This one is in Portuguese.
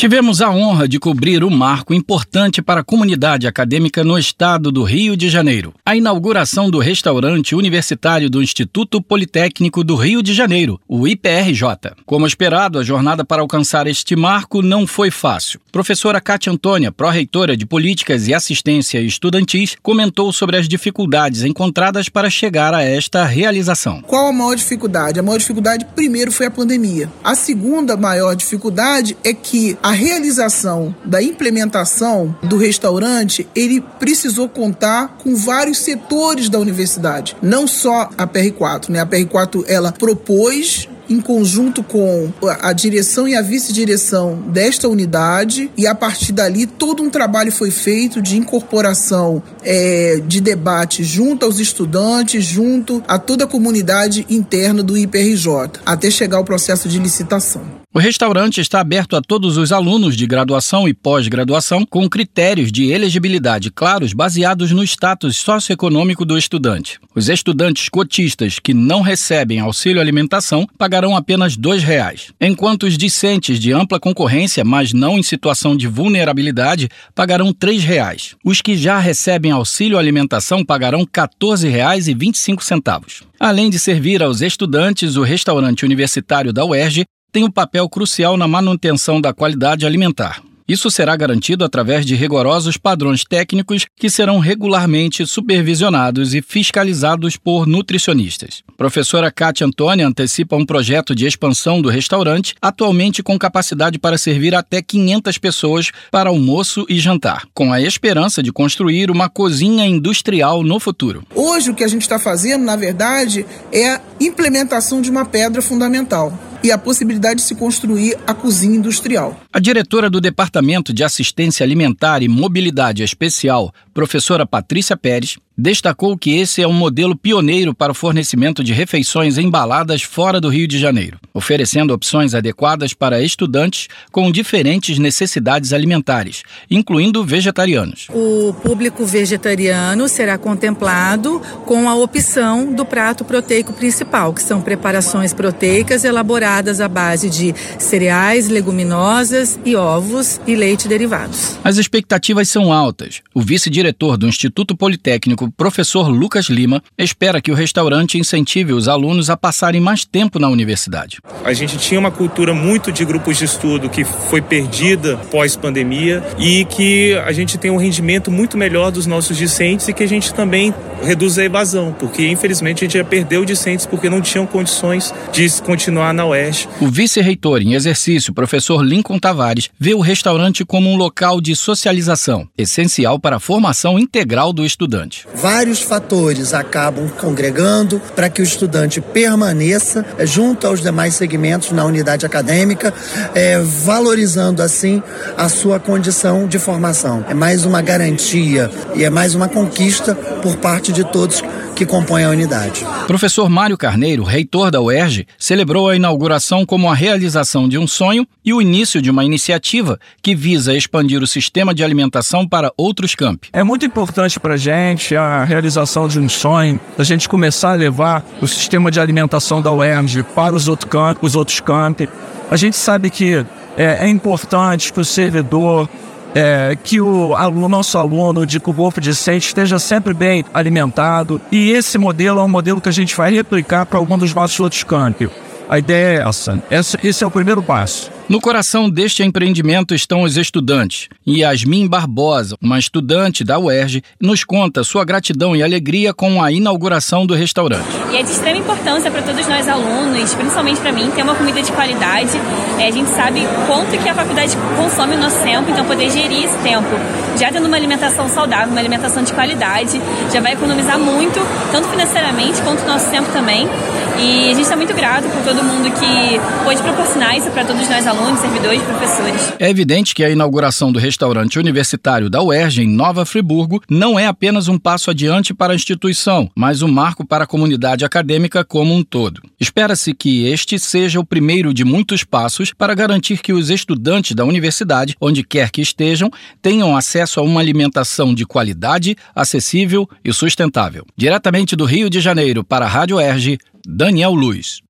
Tivemos a honra de cobrir um marco importante para a comunidade acadêmica no estado do Rio de Janeiro. A inauguração do restaurante universitário do Instituto Politécnico do Rio de Janeiro, o IPRJ. Como esperado, a jornada para alcançar este marco não foi fácil. Professora Cátia Antônia, pró-reitora de Políticas e Assistência Estudantis, comentou sobre as dificuldades encontradas para chegar a esta realização. Qual a maior dificuldade? A maior dificuldade, primeiro, foi a pandemia. A segunda maior dificuldade é que a a realização da implementação do restaurante, ele precisou contar com vários setores da universidade, não só a PR4, né? A PR4 ela propôs em conjunto com a direção e a vice-direção desta unidade, e a partir dali todo um trabalho foi feito de incorporação é, de debate junto aos estudantes, junto a toda a comunidade interna do IPRJ, até chegar ao processo de licitação. O restaurante está aberto a todos os alunos de graduação e pós-graduação com critérios de elegibilidade claros baseados no status socioeconômico do estudante. Os estudantes cotistas que não recebem auxílio alimentação pagarão apenas R$ reais, enquanto os discentes de ampla concorrência, mas não em situação de vulnerabilidade, pagarão R$ reais. Os que já recebem auxílio alimentação pagarão R$ 14,25. Além de servir aos estudantes, o restaurante universitário da UERJ tem um papel crucial na manutenção da qualidade alimentar. Isso será garantido através de rigorosos padrões técnicos que serão regularmente supervisionados e fiscalizados por nutricionistas. Professora Cátia Antônia antecipa um projeto de expansão do restaurante, atualmente com capacidade para servir até 500 pessoas para almoço e jantar, com a esperança de construir uma cozinha industrial no futuro. Hoje, o que a gente está fazendo, na verdade, é a implementação de uma pedra fundamental e a possibilidade de se construir a cozinha industrial. A diretora do Departamento de Assistência Alimentar e Mobilidade Especial, professora Patrícia Pérez, destacou que esse é um modelo pioneiro para o fornecimento de refeições embaladas fora do Rio de Janeiro, oferecendo opções adequadas para estudantes com diferentes necessidades alimentares, incluindo vegetarianos. O público vegetariano será contemplado com a opção do prato proteico principal, que são preparações proteicas elaboradas à base de cereais, leguminosas e ovos e leite derivados. As expectativas são altas. O vice-diretor do Instituto Politécnico professor Lucas Lima espera que o restaurante incentive os alunos a passarem mais tempo na universidade. A gente tinha uma cultura muito de grupos de estudo que foi perdida pós-pandemia e que a gente tem um rendimento muito melhor dos nossos discentes e que a gente também reduz a evasão, porque infelizmente a gente já perdeu discentes porque não tinham condições de continuar na UERJ. O vice-reitor em exercício, professor Lincoln Tavares, vê o restaurante como um local de socialização, essencial para a formação integral do estudante. Vários fatores acabam congregando para que o estudante permaneça junto aos demais segmentos na unidade acadêmica, é, valorizando assim a sua condição de formação. É mais uma garantia e é mais uma conquista por parte de todos que compõem a unidade. Professor Mário Carneiro, reitor da UERJ, celebrou a inauguração como a realização de um sonho e o início de uma iniciativa que visa expandir o sistema de alimentação para outros campi. É muito importante para a gente a realização de um sonho, a gente começar a levar o sistema de alimentação da UERJ para os, outros campi, os outros campi. A gente sabe que é, é importante que o servidor é, que o, o, nosso aluno de corpo discente esteja sempre bem alimentado. E esse modelo é um modelo que a gente vai replicar para algum dos nossos outros campos. A ideia é essa. Esse é o primeiro passo. No coração deste empreendimento estão os estudantes. Yasmin Barbosa, uma estudante da UERJ, nos conta sua gratidão e alegria com a inauguração do restaurante. E é de extrema importância para todos nós alunos, principalmente para mim, ter uma comida de qualidade. É, a gente sabe quanto que a faculdade consome o nosso tempo, então poder gerir esse tempo, já tendo uma alimentação saudável, uma alimentação de qualidade, já vai economizar muito, tanto financeiramente quanto nosso tempo também. E a gente está muito grato por todo mundo que pôde proporcionar isso para todos nós alunos, servidores, professores. É evidente que a inauguração do restaurante universitário da UERJ em Nova Friburgo não é apenas um passo adiante para a instituição, mas um marco para a comunidade acadêmica como um todo. Espera-se que este seja o primeiro de muitos passos para garantir que os estudantes da universidade, onde quer que estejam, tenham acesso a uma alimentação de qualidade, acessível e sustentável. Diretamente do Rio de Janeiro para a Rádio UERJ, Daniel Luiz.